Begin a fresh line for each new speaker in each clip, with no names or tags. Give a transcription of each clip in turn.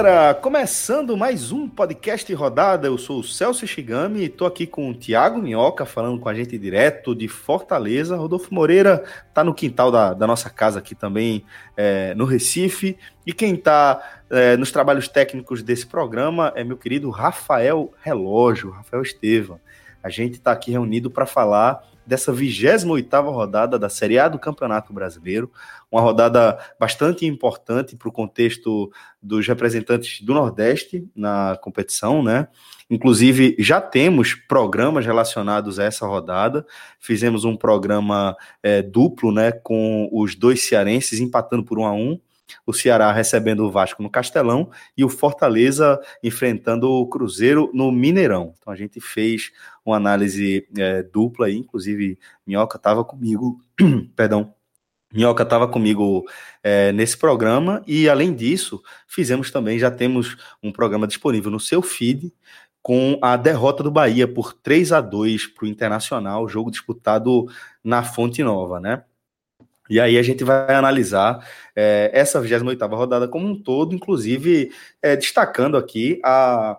galera, começando mais um podcast rodada. Eu sou o Celso Shigami e estou aqui com o Thiago Minhoca falando com a gente direto de Fortaleza. Rodolfo Moreira está no quintal da, da, nossa casa aqui também, é, no Recife. E quem está é, nos trabalhos técnicos desse programa é meu querido Rafael Relógio, Rafael Estevam. A gente está aqui reunido para falar dessa 28ª rodada da Série A do Campeonato Brasileiro, uma rodada bastante importante para o contexto dos representantes do Nordeste na competição, né? Inclusive, já temos programas relacionados a essa rodada. Fizemos um programa é, duplo, né, com os dois cearenses empatando por um a um o Ceará recebendo o Vasco no Castelão e o Fortaleza enfrentando o Cruzeiro no Mineirão. Então a gente fez uma análise é, dupla aí, inclusive Minhoca estava comigo, perdão, Minhoca estava comigo é, nesse programa e além disso fizemos também, já temos um programa disponível no seu feed com a derrota do Bahia por 3 a 2 para o Internacional, jogo disputado na Fonte Nova, né? E aí a gente vai analisar é, essa 28 rodada como um todo, inclusive é, destacando aqui a,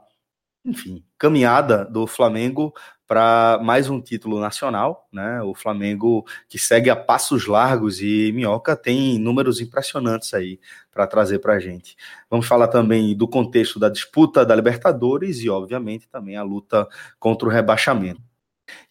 enfim, caminhada do Flamengo para mais um título nacional, né? O Flamengo que segue a passos largos e Minhoca tem números impressionantes aí para trazer para a gente. Vamos falar também do contexto da disputa da Libertadores e, obviamente, também a luta contra o rebaixamento.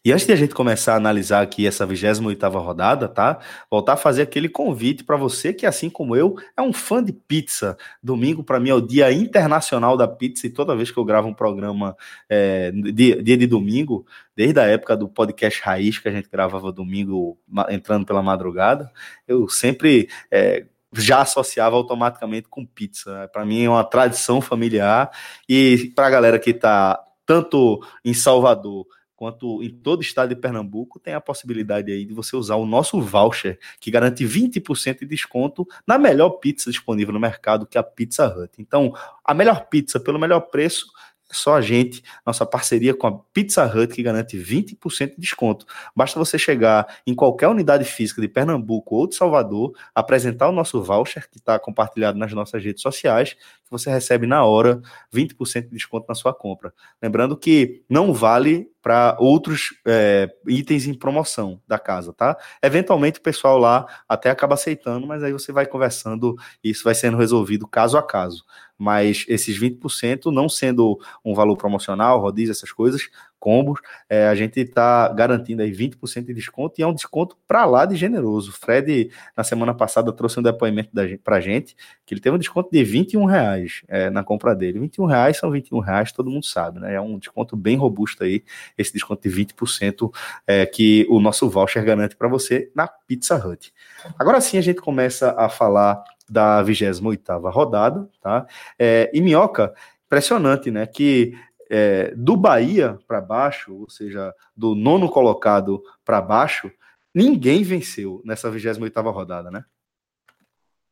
E antes de a gente começar a analisar aqui essa 28ª rodada, tá? Voltar a fazer aquele convite para você que, assim como eu, é um fã de pizza. Domingo, para mim, é o dia internacional da pizza e toda vez que eu gravo um programa é, dia, dia de domingo, desde a época do podcast Raiz, que a gente gravava domingo entrando pela madrugada, eu sempre... É, já associava automaticamente com pizza. Para mim é uma tradição familiar e para a galera que está tanto em Salvador quanto em todo o estado de Pernambuco, tem a possibilidade aí de você usar o nosso voucher, que garante 20% de desconto na melhor pizza disponível no mercado, que é a Pizza Hut. Então, a melhor pizza pelo melhor preço só a gente, nossa parceria com a Pizza Hut, que garante 20% de desconto. Basta você chegar em qualquer unidade física de Pernambuco ou de Salvador, apresentar o nosso voucher, que está compartilhado nas nossas redes sociais, que você recebe na hora 20% de desconto na sua compra. Lembrando que não vale para outros é, itens em promoção da casa, tá? Eventualmente o pessoal lá até acaba aceitando, mas aí você vai conversando e isso vai sendo resolvido caso a caso mas esses 20% não sendo um valor promocional, rodízio, essas coisas, combos, é, a gente está garantindo aí 20% de desconto e é um desconto para lá de generoso. O Fred, na semana passada, trouxe um depoimento para a gente que ele teve um desconto de 21 reais é, na compra dele. 21 reais são 21 reais, todo mundo sabe, né? É um desconto bem robusto aí, esse desconto de 20% é, que o nosso voucher garante para você na Pizza Hut. Agora sim a gente começa a falar da 28ª rodada, tá? É, e Minhoca, impressionante, né? Que é, do Bahia para baixo, ou seja, do nono colocado para baixo, ninguém venceu nessa 28 rodada, né?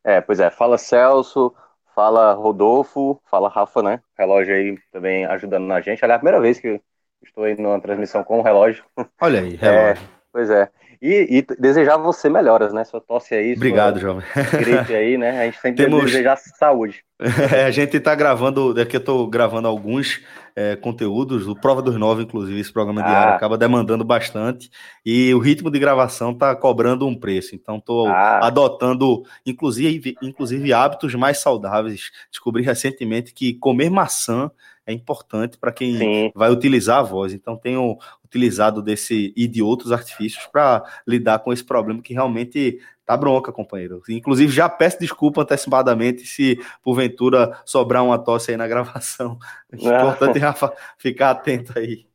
É, pois é. Fala Celso, fala Rodolfo, fala Rafa, né? Relógio aí também ajudando a gente. Aliás, é a primeira vez que estou aí numa transmissão com o relógio.
Olha aí, relógio.
É, pois é. E, e, desejar você melhoras, né? Sua tosse aí.
Obrigado, jovem.
Gripe aí, né? A gente sempre Temos... desejar saúde.
É, a gente está gravando, daqui eu estou gravando alguns é, conteúdos, o Prova dos Nove, inclusive, esse programa diário ah. acaba demandando bastante e o ritmo de gravação está cobrando um preço. Então, estou ah. adotando, inclusive, inclusive, hábitos mais saudáveis. Descobri recentemente que comer maçã é importante para quem Sim. vai utilizar a voz. Então, tenho utilizado desse e de outros artifícios para lidar com esse problema que realmente tá bronca, companheiro. Inclusive, já peço desculpa antecipadamente se porventura sobrar uma tosse aí na gravação. É importante, Rafa, ficar atento aí.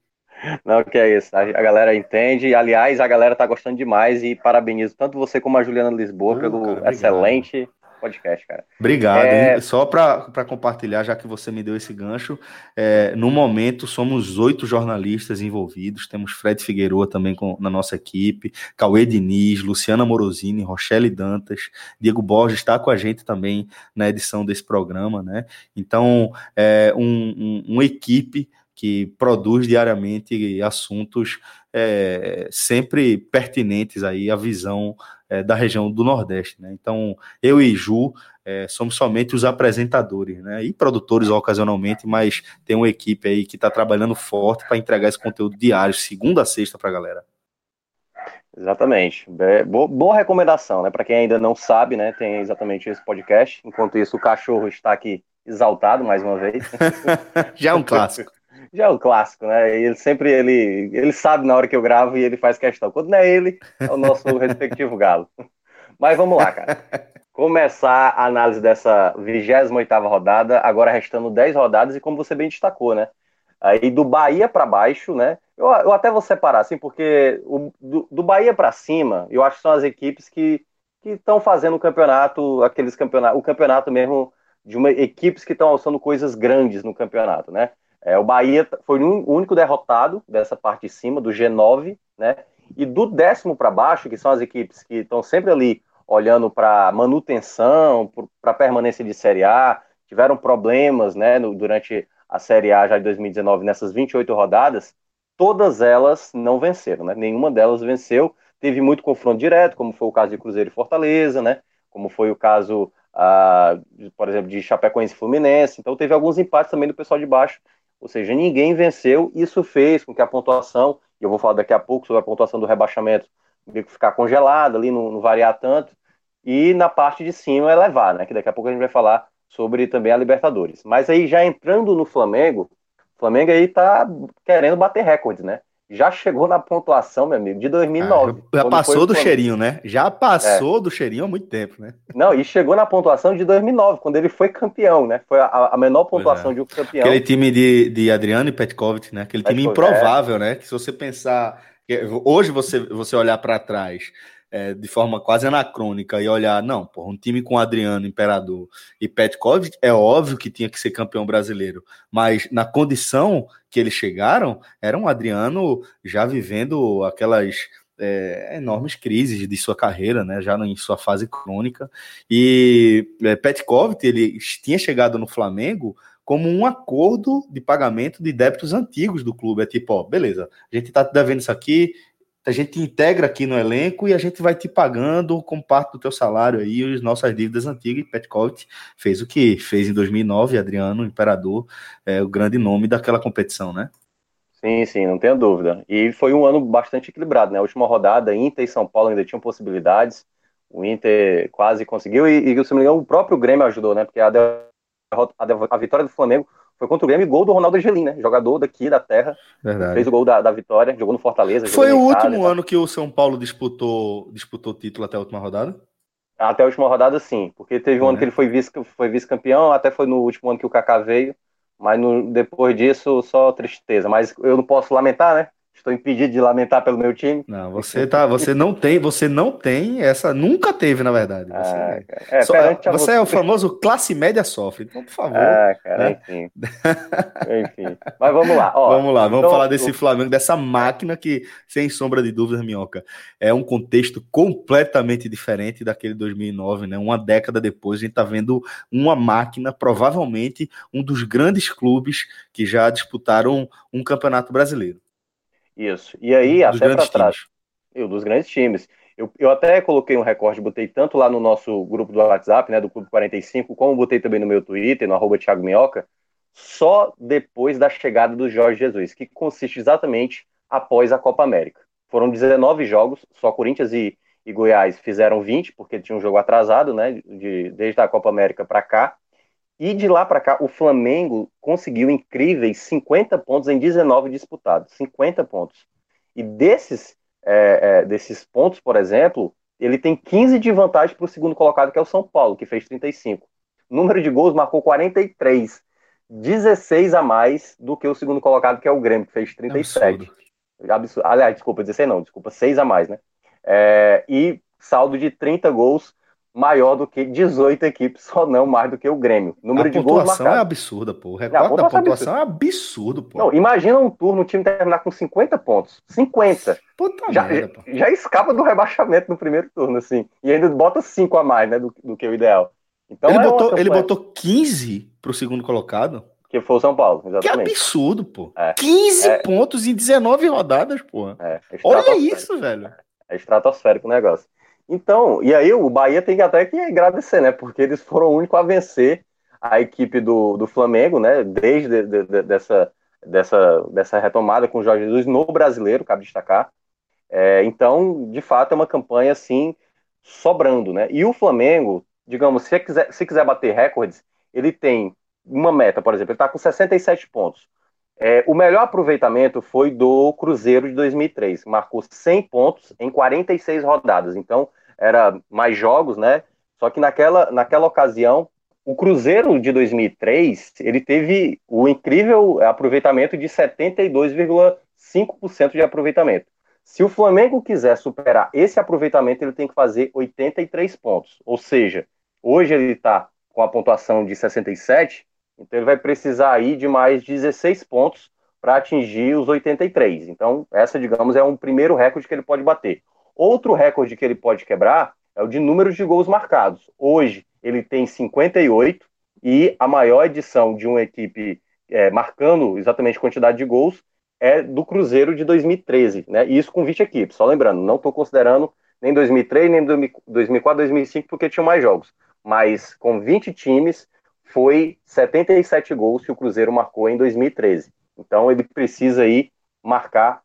Não, que é isso. A galera entende. Aliás, a galera tá gostando demais e parabenizo tanto você como a Juliana Lisboa uh, pelo cara, excelente podcast, cara.
Obrigado. É... Só para compartilhar, já que você me deu esse gancho, é, no momento somos oito jornalistas envolvidos. Temos Fred Figueroa também com, na nossa equipe, Cauê Diniz, Luciana Morosini, Rochelle Dantas, Diego Borges está com a gente também na edição desse programa, né? Então, é um, um, uma equipe que produz diariamente assuntos é, sempre pertinentes aí à visão é, da região do Nordeste. Né? Então, eu e Ju é, somos somente os apresentadores, né? E produtores ocasionalmente, mas tem uma equipe aí que está trabalhando forte para entregar esse conteúdo diário, segunda a sexta, para a galera.
Exatamente. Boa, boa recomendação, né? Para quem ainda não sabe, né? Tem exatamente esse podcast. Enquanto isso, o cachorro está aqui exaltado mais uma vez.
Já é um clássico.
Já é um clássico, né? Ele sempre ele, ele sabe na hora que eu gravo e ele faz questão. Quando não é ele, é o nosso respectivo galo. Mas vamos lá, cara. Começar a análise dessa 28 rodada, agora restando 10 rodadas, e como você bem destacou, né? Aí do Bahia para baixo, né? Eu, eu, até vou separar, assim, porque o, do, do Bahia para cima, eu acho que são as equipes que estão fazendo o campeonato, aqueles campeonatos, o campeonato mesmo de uma equipes que estão alçando coisas grandes no campeonato, né? É, o Bahia foi o único derrotado dessa parte de cima, do G9, né? E do décimo para baixo, que são as equipes que estão sempre ali olhando para manutenção, para permanência de Série A, tiveram problemas, né, no, durante a Série A já de 2019, nessas 28 rodadas, todas elas não venceram, né? Nenhuma delas venceu. Teve muito confronto direto, como foi o caso de Cruzeiro e Fortaleza, né? Como foi o caso por exemplo, de Chapecoense e Fluminense. Então teve alguns empates também do pessoal de baixo. Ou seja, ninguém venceu. Isso fez com que a pontuação, e eu vou falar daqui a pouco sobre a pontuação do rebaixamento, ficar congelada ali, não, não variar tanto. E na parte de cima elevar, né? Que daqui a pouco a gente vai falar sobre também a Libertadores. Mas aí já entrando no Flamengo, o Flamengo aí tá querendo bater recordes, né? Já chegou na pontuação, meu amigo, de 2009.
Ah, já passou do cheirinho, né? Já passou é. do cheirinho há muito tempo, né?
Não, e chegou na pontuação de 2009, quando ele foi campeão, né? Foi a, a menor pontuação é. de um campeão.
Aquele time de, de Adriano e Petkovic, né? Aquele time improvável, é. né? Que se você pensar... Hoje você, você olhar para trás é, de forma quase anacrônica e olhar, não, por um time com Adriano, Imperador e Petkovic, é óbvio que tinha que ser campeão brasileiro, mas na condição que eles chegaram, era um Adriano já vivendo aquelas é, enormes crises de sua carreira, né, já em sua fase crônica, e é, Petkovic, ele tinha chegado no Flamengo como um acordo de pagamento de débitos antigos do clube. É tipo, ó, beleza, a gente tá devendo isso aqui, a gente integra aqui no elenco e a gente vai te pagando com parte do teu salário aí as nossas dívidas antigas. E Petkovic fez o que fez em 2009, Adriano Imperador, é o grande nome daquela competição, né?
Sim, sim, não tenho dúvida. E foi um ano bastante equilibrado, né? A última rodada, Inter e São Paulo ainda tinham possibilidades. O Inter quase conseguiu e, e se não me engano, o próprio Grêmio ajudou, né? Porque a, derrota, a, a vitória do Flamengo foi contra o Grêmio, gol do Ronaldo Angelim, né? Jogador daqui da terra. Verdade. Fez o gol da, da vitória, jogou no Fortaleza.
Foi o último ano que o São Paulo disputou disputou título até a última rodada?
Até a última rodada, sim. Porque teve um é. ano que ele foi vice-campeão, foi vice até foi no último ano que o Kaká veio. Mas no, depois disso, só tristeza. Mas eu não posso lamentar, né? Estou impedido de lamentar pelo meu time.
Não, você tá, você não tem, você não tem essa, nunca teve, na verdade. Você, ah, é, só, você, você é o famoso classe média sofre. Então, por favor. Ah, cara,
né? enfim. enfim. Mas vamos lá.
Ó, vamos lá, vamos então, falar desse Flamengo, dessa máquina que, sem sombra de dúvidas, Minhoca, é um contexto completamente diferente daquele 2009, né? Uma década depois, a gente tá vendo uma máquina, provavelmente um dos grandes clubes que já disputaram um campeonato brasileiro.
Isso. E aí, dos até para trás. Eu, dos grandes times. Eu, eu até coloquei um recorde, botei tanto lá no nosso grupo do WhatsApp, né, do Clube 45, como botei também no meu Twitter, no arroba Thiago Minhoca, só depois da chegada do Jorge Jesus, que consiste exatamente após a Copa América. Foram 19 jogos, só Corinthians e, e Goiás fizeram 20, porque tinha um jogo atrasado, né, de, desde a Copa América para cá, e de lá para cá, o Flamengo conseguiu incríveis 50 pontos em 19 disputados. 50 pontos. E desses, é, é, desses pontos, por exemplo, ele tem 15 de vantagem para o segundo colocado, que é o São Paulo, que fez 35. Número de gols marcou 43. 16 a mais do que o segundo colocado, que é o Grêmio, que fez 37. É absurdo. Aliás, desculpa, 16 não, desculpa, 6 a mais, né? É, e saldo de 30 gols maior do que 18 equipes, só não mais do que o Grêmio.
Número a de gols marcados. A pontuação é absurda, pô. O recorde da pontuação é absurdo, pô. Não,
imagina um turno, o time terminar com 50 pontos. 50. Puta já, merda, pô. já escapa do rebaixamento no primeiro turno, assim. E ainda bota 5 a mais, né, do, do que o ideal.
Então ele, é botou, ele botou 15 pro segundo colocado.
Que foi o São Paulo, exatamente.
Que absurdo, pô. É. 15 é. pontos em 19 rodadas, pô. É, Olha isso, velho.
É estratosférico o negócio. Então, e aí o Bahia tem que até que agradecer, né? Porque eles foram o único a vencer a equipe do, do Flamengo, né? Desde de, de, dessa, dessa, dessa retomada com o Jorge Jesus no brasileiro, cabe destacar. É, então, de fato, é uma campanha assim sobrando, né? E o Flamengo, digamos, se quiser, se quiser bater recordes, ele tem uma meta, por exemplo, ele está com 67 pontos. É, o melhor aproveitamento foi do Cruzeiro de 2003, marcou 100 pontos em 46 rodadas. Então, era mais jogos, né? Só que naquela, naquela ocasião, o Cruzeiro de 2003, ele teve o incrível aproveitamento de 72,5% de aproveitamento. Se o Flamengo quiser superar esse aproveitamento, ele tem que fazer 83 pontos. Ou seja, hoje ele está com a pontuação de 67, então ele vai precisar aí de mais 16 pontos para atingir os 83. Então, essa, digamos, é um primeiro recorde que ele pode bater. Outro recorde que ele pode quebrar é o de números de gols marcados. Hoje ele tem 58 e a maior edição de uma equipe é, marcando exatamente quantidade de gols é do Cruzeiro de 2013, né? E isso com 20 equipes. Só lembrando, não estou considerando nem 2003, nem 2004, 2005, porque tinham mais jogos. Mas com 20 times, foi 77 gols que o Cruzeiro marcou em 2013. Então ele precisa aí marcar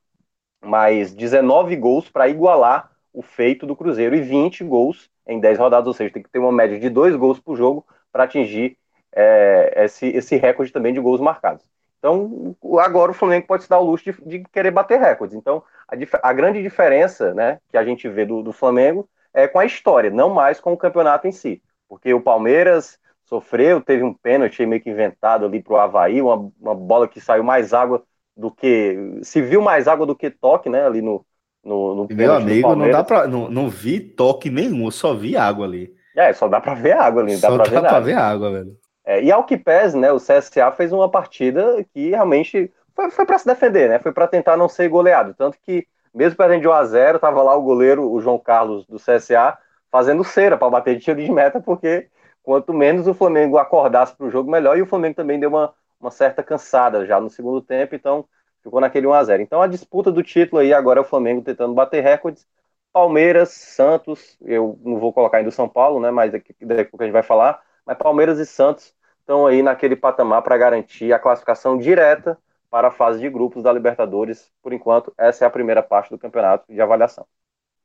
mais 19 gols para igualar o feito do Cruzeiro e 20 gols em 10 rodadas, ou seja, tem que ter uma média de 2 gols por jogo para atingir é, esse, esse recorde também de gols marcados. Então, agora o Flamengo pode se dar o luxo de, de querer bater recordes. Então, a, a, grande diferença né, que a gente vê do, do Flamengo é com a história, não mais com o campeonato em si. Porque o Palmeiras sofreu, teve um pênalti meio que inventado ali para o Havaí, uma, uma bola que saiu mais água do que. Se viu mais água do que toque, né? Ali no. no, no
Meu amigo, não dá para não, não vi toque nenhum, só vi água ali.
É, só dá para ver água ali,
dá
só dá
ver, pra ver água, velho.
É, e ao que pese, né, o CSA fez uma partida que realmente foi, foi para se defender, né? Foi para tentar não ser goleado, tanto que mesmo perdendo de 1 a 0, tava lá o goleiro, o João Carlos do CSA, fazendo cera para bater de tiro de meta, porque quanto menos o Flamengo acordasse para o jogo, melhor. E o Flamengo também deu uma, uma certa cansada já no segundo tempo, então ficou naquele 1 a 0 Então a disputa do título aí agora é o Flamengo tentando bater recordes. Palmeiras, Santos, eu não vou colocar ainda o São Paulo, né? Mas daqui, daqui a pouco a gente vai falar. Mas Palmeiras e Santos estão aí naquele patamar para garantir a classificação direta para a fase de grupos da Libertadores. Por enquanto, essa é a primeira parte do campeonato de avaliação.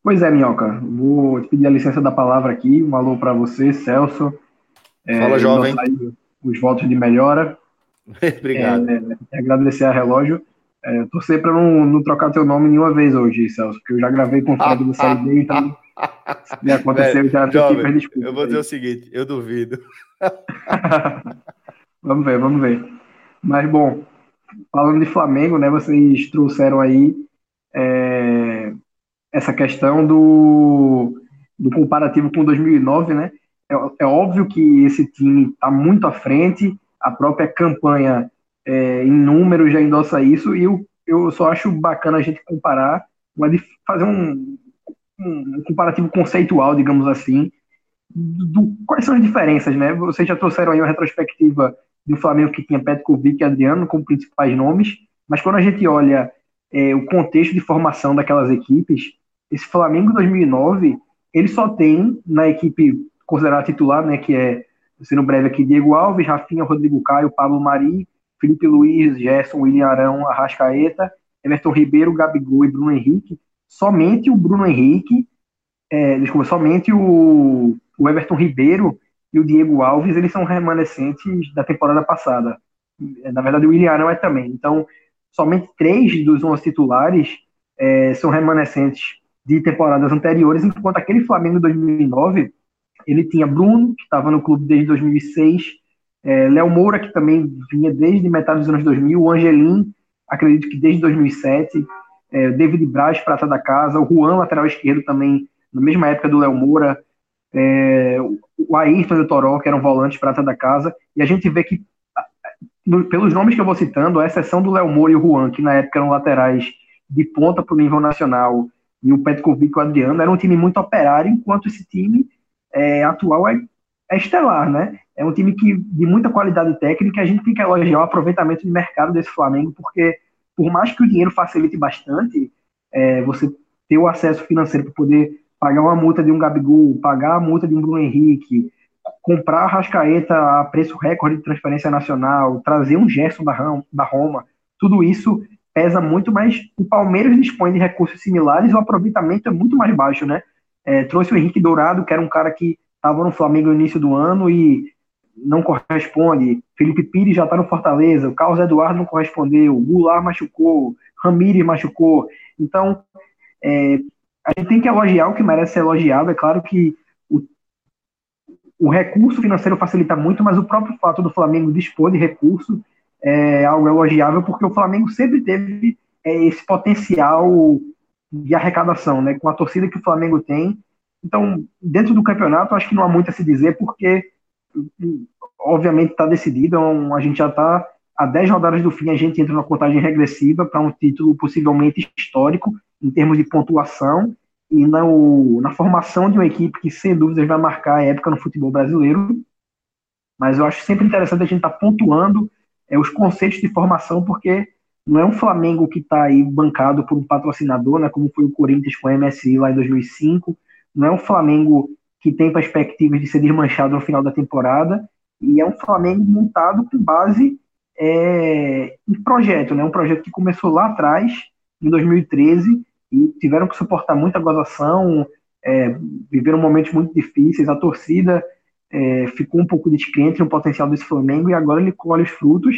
Pois é, Minhoca. Vou te pedir a licença da palavra aqui. Um alô para você, Celso,
Fala, jovem.
Os votos de melhora.
Obrigado.
É, é, agradecer a relógio. É, torcer para não, não, trocar teu nome nenhuma vez hoje, Celso, porque eu já gravei com o Fred do Série B, então se acontecer, já
jovem, desculpa. Eu vou dizer aí. o seguinte, eu duvido.
vamos ver, vamos ver. Mas, bom, falando de Flamengo, né, vocês trouxeram aí é, essa questão do, do comparativo com 2009, né? É, é óbvio que esse time está muito à frente, a própria campanha é, em números já endossa isso, e eu, eu só acho bacana a gente comparar, fazer um, um comparativo conceitual, digamos assim, do, quais são as diferenças, né? Vocês já trouxeram aí uma retrospectiva do Flamengo que tinha Petkovic e Adriano como principais nomes, mas quando a gente olha é, o contexto de formação daquelas equipes, esse Flamengo 2009, ele só tem na equipe considerar titular, né, que é, sendo breve aqui, Diego Alves, Rafinha, Rodrigo Caio, Pablo Mari, Felipe Luiz, Gerson, William Arão, Arrascaeta, Everton Ribeiro, Gabigol e Bruno Henrique. Somente o Bruno Henrique, é, desculpa, somente o, o Everton Ribeiro e o Diego Alves, eles são remanescentes da temporada passada. Na verdade, o William Arão é também. Então, somente três dos 11 titulares é, são remanescentes de temporadas anteriores, enquanto aquele Flamengo 2009 ele tinha Bruno, que estava no clube desde 2006, é, Léo Moura, que também vinha desde metade dos anos 2000, o Angelim, acredito que desde 2007, é, David Braz, prata da casa, o Juan, lateral esquerdo também, na mesma época do Léo Moura, é, o Ayrton do Toró, que eram volantes prata da casa, e a gente vê que, pelos nomes que eu vou citando, a exceção do Léo Moura e o Juan, que na época eram laterais de ponta para o nível nacional, e o Petkovic e o Adriano, era um time muito operário, enquanto esse time é, atual é, é, estelar, né? É um time que de muita qualidade técnica, a gente tem que elogiar o aproveitamento de mercado desse Flamengo, porque por mais que o dinheiro facilite bastante, é, você ter o acesso financeiro para poder pagar uma multa de um Gabigol, pagar a multa de um Bruno Henrique, comprar a Rascaeta a preço recorde de transferência nacional, trazer um Gerson da Roma, tudo isso pesa muito, mas o Palmeiras dispõe de recursos similares o aproveitamento é muito mais baixo, né? É, trouxe o Henrique Dourado, que era um cara que estava no Flamengo no início do ano e não corresponde. Felipe Pires já está no Fortaleza, o Carlos Eduardo não correspondeu, o Goulart machucou, Ramires machucou. Então, é, a gente tem que elogiar o que merece ser elogiado. É claro que o, o recurso financeiro facilita muito, mas o próprio fato do Flamengo dispor de recurso é algo elogiável, porque o Flamengo sempre teve é, esse potencial de arrecadação, né? Com a torcida que o Flamengo tem. Então, dentro do campeonato, acho que não há muito a se dizer, porque obviamente está decidido. É a gente já está a 10 rodadas do fim, a gente entra na contagem regressiva para um título possivelmente histórico em termos de pontuação e na, na formação de uma equipe que, sem dúvidas, vai marcar a época no futebol brasileiro. Mas eu acho sempre interessante a gente estar tá pontuando é, os conceitos de formação, porque não é um Flamengo que está aí bancado por um patrocinador, né, como foi o Corinthians com a MSI lá em 2005, não é um Flamengo que tem perspectivas de ser desmanchado no final da temporada, e é um Flamengo montado com base é, em projeto, né, um projeto que começou lá atrás, em 2013, e tiveram que suportar muita gozação, é, viveram momentos muito difíceis, a torcida é, ficou um pouco descrente no potencial desse Flamengo e agora ele colhe os frutos.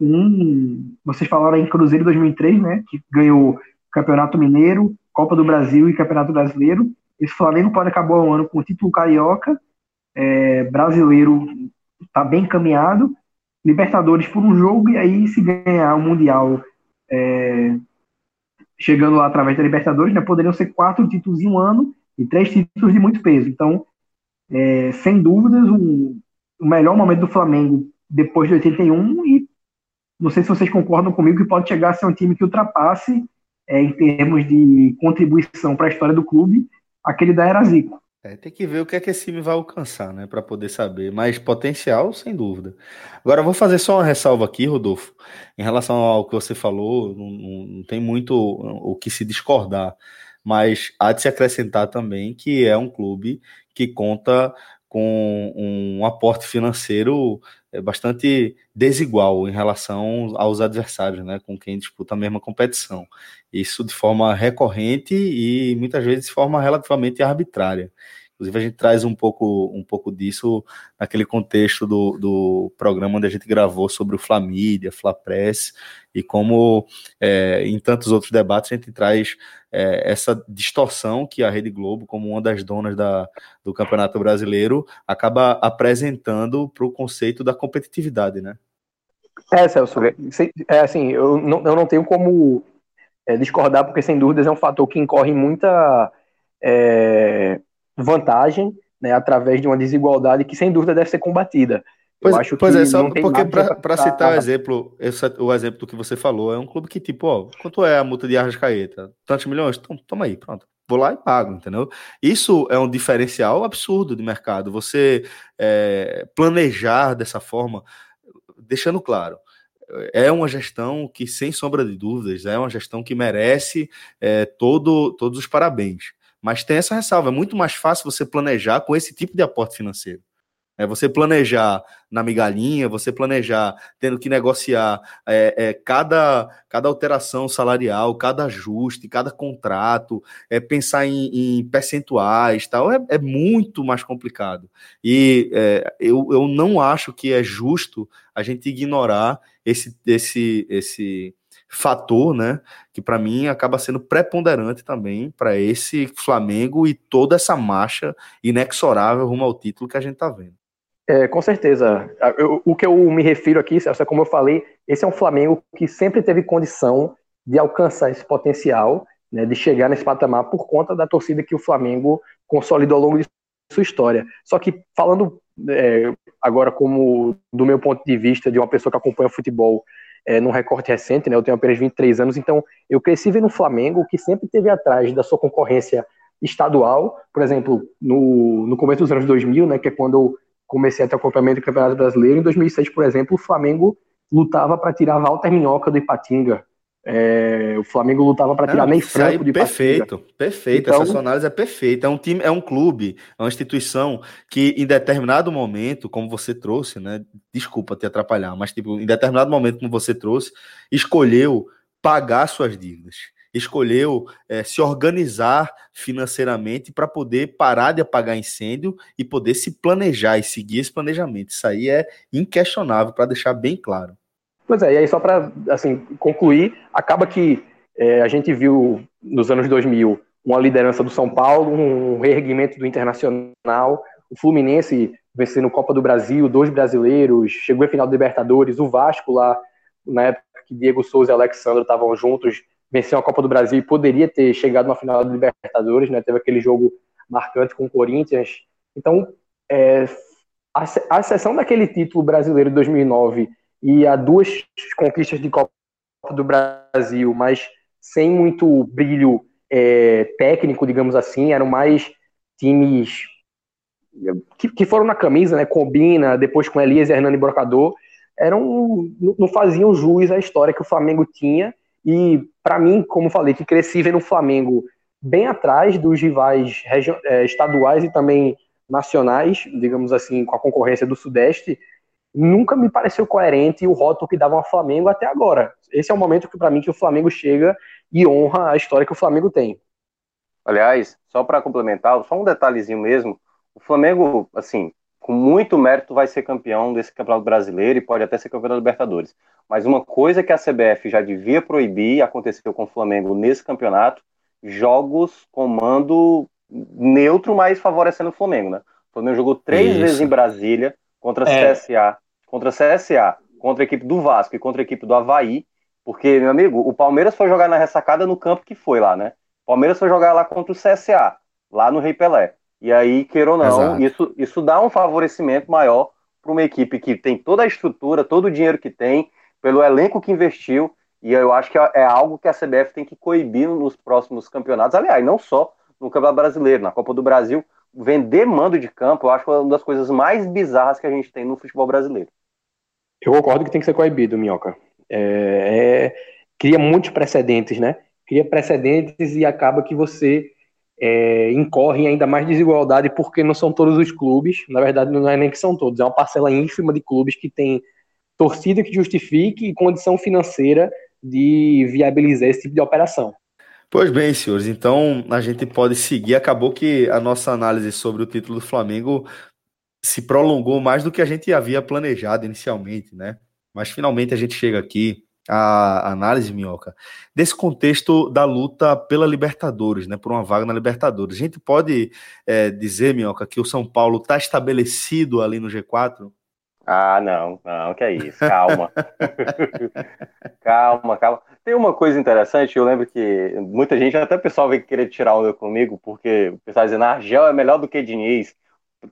Um, vocês falaram em Cruzeiro 2003, né, que ganhou Campeonato Mineiro, Copa do Brasil e Campeonato Brasileiro. Esse Flamengo pode acabar o ano com o título carioca, é, brasileiro está bem encaminhado, Libertadores por um jogo e aí se ganhar o Mundial é, chegando lá através da Libertadores, né, poderiam ser quatro títulos em um ano e três títulos de muito peso. Então, é, sem dúvidas, um, o melhor momento do Flamengo depois de 81 e não sei se vocês concordam comigo que pode chegar a ser um time que ultrapasse é, em termos de contribuição para a história do clube aquele da Era Zico.
É, tem que ver o que é que esse time vai alcançar, né, para poder saber. Mas potencial, sem dúvida. Agora, vou fazer só uma ressalva aqui, Rodolfo, em relação ao que você falou. Não, não tem muito o que se discordar, mas há de se acrescentar também que é um clube que conta com um aporte financeiro bastante desigual em relação aos adversários, né, com quem disputa a mesma competição. Isso de forma recorrente e muitas vezes de forma relativamente arbitrária. Inclusive, a gente traz um pouco, um pouco disso naquele contexto do, do programa onde a gente gravou sobre o Flamídia, Flapress, e como é, em tantos outros debates a gente traz é, essa distorção que a Rede Globo, como uma das donas da, do Campeonato Brasileiro, acaba apresentando para o conceito da competitividade, né?
É, Celso, é, assim, eu não, eu não tenho como é, discordar, porque sem dúvidas é um fator que incorre muita é, vantagem, né, através de uma desigualdade que sem dúvida deve ser combatida.
Pois, eu acho pois é, só porque para citar o exemplo, esse, o exemplo do que você falou, é um clube que, tipo, ó, quanto é a multa de Arrascaeta? Tantos milhões? Então, toma aí, pronto. Vou lá e pago, entendeu? Isso é um diferencial absurdo de mercado. Você é, planejar dessa forma, deixando claro, é uma gestão que, sem sombra de dúvidas, é uma gestão que merece é, todo, todos os parabéns. Mas tem essa ressalva, é muito mais fácil você planejar com esse tipo de aporte financeiro. É você planejar na migalhinha, você planejar tendo que negociar é, é, cada, cada alteração salarial, cada ajuste, cada contrato, é, pensar em, em percentuais tal, é, é, muito mais complicado. E é, eu, eu não acho que é justo a gente ignorar esse, esse, esse fator, né, que para mim acaba sendo preponderante também para esse Flamengo e toda essa marcha inexorável rumo ao título que a gente está vendo.
É, com certeza. Eu, o que eu me refiro aqui, Celso, é como eu falei, esse é um Flamengo que sempre teve condição de alcançar esse potencial, né, de chegar nesse patamar por conta da torcida que o Flamengo consolidou ao longo de sua história. Só que falando é, agora como do meu ponto de vista de uma pessoa que acompanha o futebol é, num recorte recente, né? Eu tenho apenas 23 anos, então eu cresci vendo o Flamengo, que sempre teve atrás da sua concorrência estadual, por exemplo, no, no começo dos anos 2000, né? Que é quando eu comecei a ter acompanhamento do Campeonato Brasileiro. Em 2006, por exemplo, o Flamengo lutava para tirar Walter Minhoca do Ipatinga.
É, o Flamengo lutava para tirar nem Franco de
perfeito, partida. perfeito. Então, Essa sua análise é perfeita. É um time, é um clube, é uma instituição que em determinado momento, como você trouxe, né? Desculpa te atrapalhar, mas tipo, em determinado momento, como você trouxe, escolheu pagar suas dívidas escolheu é, se organizar financeiramente para poder parar de apagar incêndio e poder se planejar e seguir esse planejamento. Isso aí é inquestionável, para deixar bem claro.
Pois é, e aí só para assim, concluir, acaba que é, a gente viu nos anos 2000 uma liderança do São Paulo, um reerguimento do Internacional, o Fluminense vencendo Copa do Brasil, dois brasileiros, chegou à final do Libertadores, o Vasco lá, na época que Diego Souza e Alexandre estavam juntos, venceu a Copa do Brasil e poderia ter chegado na final da Libertadores, né? Teve aquele jogo marcante com o Corinthians. Então, é, a, a exceção daquele título brasileiro de 2009 e a duas conquistas de Copa do Brasil, mas sem muito brilho é, técnico, digamos assim, eram mais times que, que, foram na camisa, né? Combina, depois com Elias, Hernani e Brocador, eram não faziam jus à história que o Flamengo tinha e, para mim, como falei, que cresci vendo o Flamengo bem atrás dos rivais é, estaduais e também nacionais, digamos assim, com a concorrência do Sudeste, nunca me pareceu coerente o rótulo que dava ao Flamengo até agora. Esse é o momento que, para mim, que o Flamengo chega e honra a história que o Flamengo tem.
Aliás, só para complementar, só um detalhezinho mesmo, o Flamengo, assim, com muito mérito vai ser campeão desse Campeonato Brasileiro e pode até ser campeão da Libertadores. Mas uma coisa que a CBF já devia proibir, aconteceu com o Flamengo nesse campeonato, jogos comando neutro, mas favorecendo o Flamengo, né? O Flamengo jogou três Isso. vezes em Brasília contra é. CSA, contra CSA, contra a equipe do Vasco e contra a equipe do Havaí, porque, meu amigo, o Palmeiras foi jogar na ressacada no campo que foi lá, né? O Palmeiras foi jogar lá contra o CSA, lá no Rei Pelé. E aí, queira ou não, isso, isso dá um favorecimento maior para uma equipe que tem toda a estrutura, todo o dinheiro que tem, pelo elenco que investiu, e eu acho que é, é algo que a CBF tem que coibir nos próximos campeonatos. Aliás, não só no Campeonato Brasileiro, na Copa do Brasil, vender mando de campo, eu acho é uma das coisas mais bizarras que a gente tem no futebol brasileiro.
Eu concordo que tem que ser coibido, Minhoca. É, é, cria muitos precedentes, né? Cria precedentes e acaba que você é, incorre em ainda mais desigualdade porque não são todos os clubes, na verdade não é nem que são todos, é uma parcela ínfima de clubes que tem torcida que justifique e condição financeira de viabilizar esse tipo de operação.
Pois bem, senhores, então a gente pode seguir. Acabou que a nossa análise sobre o título do Flamengo se prolongou mais do que a gente havia planejado inicialmente, né? Mas finalmente a gente chega aqui a análise, Minhoca, desse contexto da luta pela Libertadores, né, por uma vaga na Libertadores. A gente pode é, dizer, Minhoca, que o São Paulo está estabelecido ali no G4?
Ah, não, não, que é isso, calma. calma, calma. Tem uma coisa interessante, eu lembro que muita gente, até o pessoal veio querer tirar onda comigo, porque o pessoal dizendo, ah, Argel é melhor do que Diniz,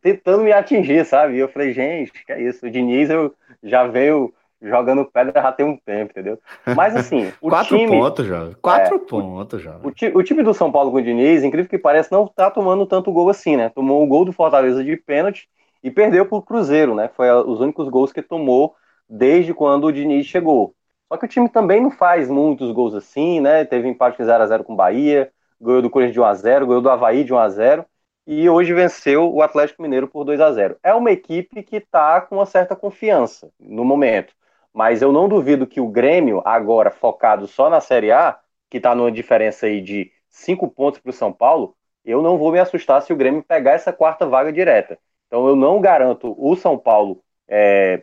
tentando me atingir, sabe? E eu falei, gente, que é isso, o Diniz eu já veio jogando pedra já tem um tempo, entendeu? Mas assim,
o Quatro time... pontos já. Quatro é, pontos já.
O, o, time do São Paulo com o Diniz, incrível que pareça, não tá tomando tanto gol assim, né? Tomou o gol do Fortaleza de pênalti e perdeu pro Cruzeiro, né? Foi os únicos gols que tomou desde quando o Diniz chegou. Só que o time também não faz muitos gols assim, né? Teve empate 0 a 0 com o Bahia, ganhou do Corinthians de 1 a 0 ganhou do Havaí de 1 a 0 e hoje venceu o Atlético Mineiro por 2 a 0 É uma equipe que está com uma certa confiança no momento. Mas eu não duvido que o Grêmio, agora focado só na Série A, que está numa diferença aí de cinco pontos para o São Paulo, eu não vou me assustar se o Grêmio pegar essa quarta vaga direta. Então eu não garanto o São Paulo é,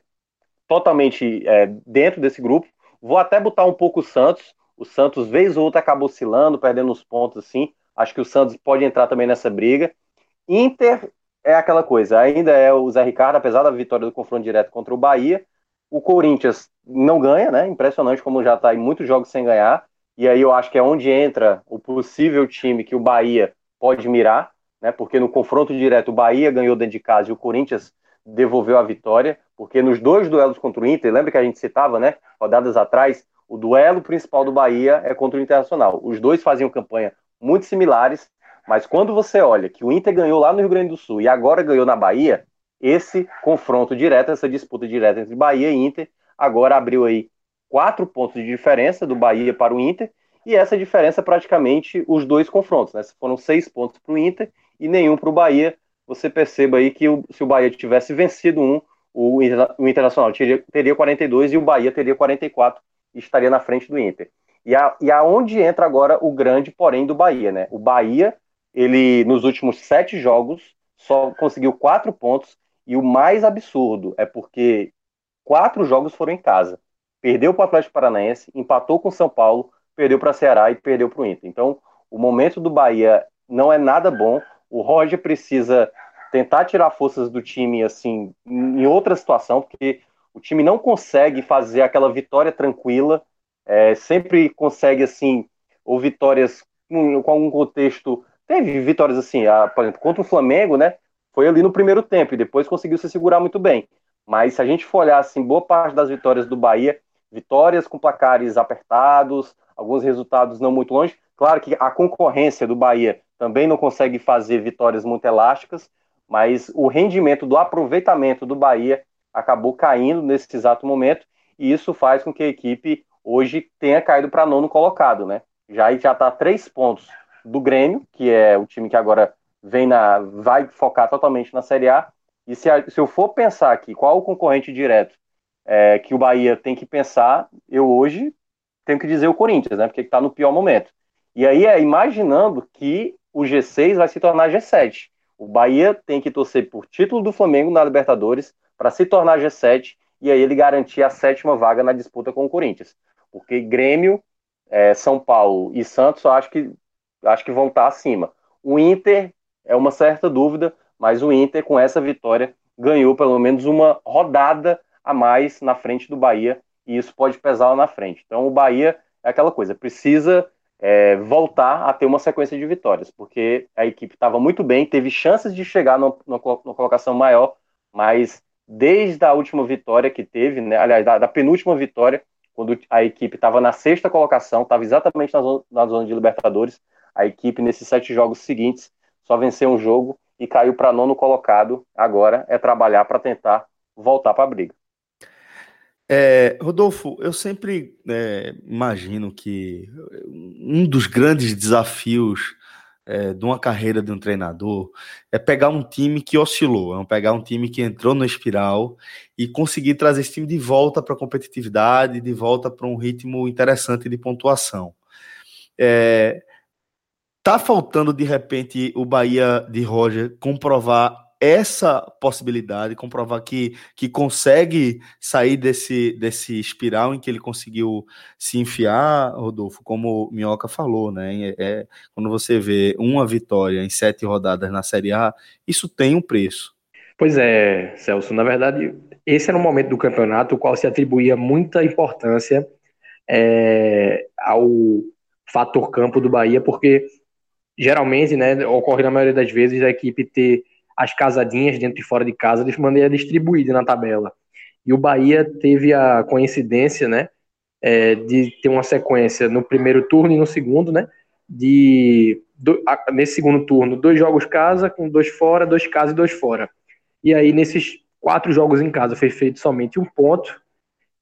totalmente é, dentro desse grupo. Vou até botar um pouco o Santos. O Santos, vez ou outra, acabou oscilando, perdendo uns pontos assim. Acho que o Santos pode entrar também nessa briga. Inter é aquela coisa, ainda é o Zé Ricardo, apesar da vitória do confronto direto contra o Bahia, o Corinthians não ganha, né? Impressionante como já está em muitos jogos sem ganhar. E aí eu acho que é onde entra o possível time que o Bahia pode mirar, né? Porque no confronto direto o Bahia ganhou dentro de casa e o Corinthians devolveu a vitória, porque nos dois duelos contra o Inter, lembra que a gente citava, né? Rodadas atrás, o duelo principal do Bahia é contra o Internacional. Os dois faziam campanha muito similares, mas quando você olha que o Inter ganhou lá no Rio Grande do Sul e agora ganhou na Bahia, esse confronto direto, essa disputa direta entre Bahia e Inter, agora abriu aí quatro pontos de diferença do Bahia para o Inter, e essa diferença praticamente os dois confrontos, né? Foram seis pontos para o Inter e nenhum para o Bahia. Você perceba aí que o, se o Bahia tivesse vencido um, o, o Internacional teria, teria 42 e o Bahia teria 44 e estaria na frente do Inter. E, a, e aonde entra agora o grande porém do Bahia, né? O Bahia, ele nos últimos sete jogos só conseguiu quatro pontos e o mais absurdo é porque quatro jogos foram em casa. Perdeu para o Atlético Paranaense, empatou com o São Paulo, perdeu para Ceará e perdeu para o Inter. Então, o momento do Bahia não é nada bom. O Roger precisa tentar tirar forças do time assim em outra situação, porque o time não consegue fazer aquela vitória tranquila, é, sempre consegue assim ou vitórias com, com algum contexto. Teve vitórias assim, a, por exemplo, contra o Flamengo, né? Foi ali no primeiro tempo e depois conseguiu se segurar muito bem. Mas se a gente for olhar assim, boa parte das vitórias do Bahia, vitórias com placares apertados, alguns resultados não muito longe. Claro que a concorrência do Bahia também não consegue fazer vitórias muito elásticas, mas o rendimento do aproveitamento do Bahia acabou caindo nesse exato momento, e isso faz com que a equipe hoje tenha caído para nono colocado, né? Já já está três pontos do Grêmio, que é o time que agora vem na, vai focar totalmente na Série A. E se, a, se eu for pensar aqui qual o concorrente direto é, que o Bahia tem que pensar, eu hoje tenho que dizer o Corinthians, né? Porque está no pior momento. E aí é imaginando que o G6 vai se tornar G7. O Bahia tem que torcer por título do Flamengo na Libertadores para se tornar G7 e aí ele garantir a sétima vaga na disputa com o Corinthians. Porque Grêmio, é, São Paulo e Santos eu acho que, acho que vão estar acima. O Inter é uma certa dúvida, mas o Inter, com essa vitória, ganhou pelo menos uma rodada a mais na frente do Bahia, e isso pode pesar lá na frente. Então, o Bahia é aquela coisa, precisa é, voltar a ter uma sequência de vitórias, porque a equipe estava muito bem, teve chances de chegar numa, colocação maior, mas desde a última vitória que teve, né, aliás, da, da penúltima vitória, quando a equipe estava na sexta colocação, estava exatamente na zona, na zona de Libertadores, a equipe nesses sete jogos seguintes só venceu um jogo e caiu para nono colocado. Agora é trabalhar para tentar voltar para a briga.
É, Rodolfo, eu sempre é, imagino que um dos grandes desafios é, de uma carreira de um treinador é pegar um time que oscilou, é pegar um time que entrou na espiral e conseguir trazer esse time de volta para a competitividade, de volta para um ritmo interessante de pontuação. É, Tá faltando de repente o Bahia de Roger comprovar essa possibilidade, comprovar que, que consegue sair desse, desse espiral em que ele conseguiu se enfiar, Rodolfo, como o Minhoca falou, né? É, é, quando você vê uma vitória em sete rodadas na Série A, isso tem um preço.
Pois é, Celso, na verdade, esse era um momento do campeonato o qual se atribuía muita importância é, ao fator campo do Bahia, porque geralmente, né, ocorre na maioria das vezes a equipe ter as casadinhas dentro e fora de casa de maneira distribuída na tabela. E o Bahia teve a coincidência, né, é, de ter uma sequência no primeiro turno e no segundo, né, de do, a, nesse segundo turno dois jogos casa com dois fora, dois casa e dois fora. E aí nesses quatro jogos em casa foi feito somente um ponto.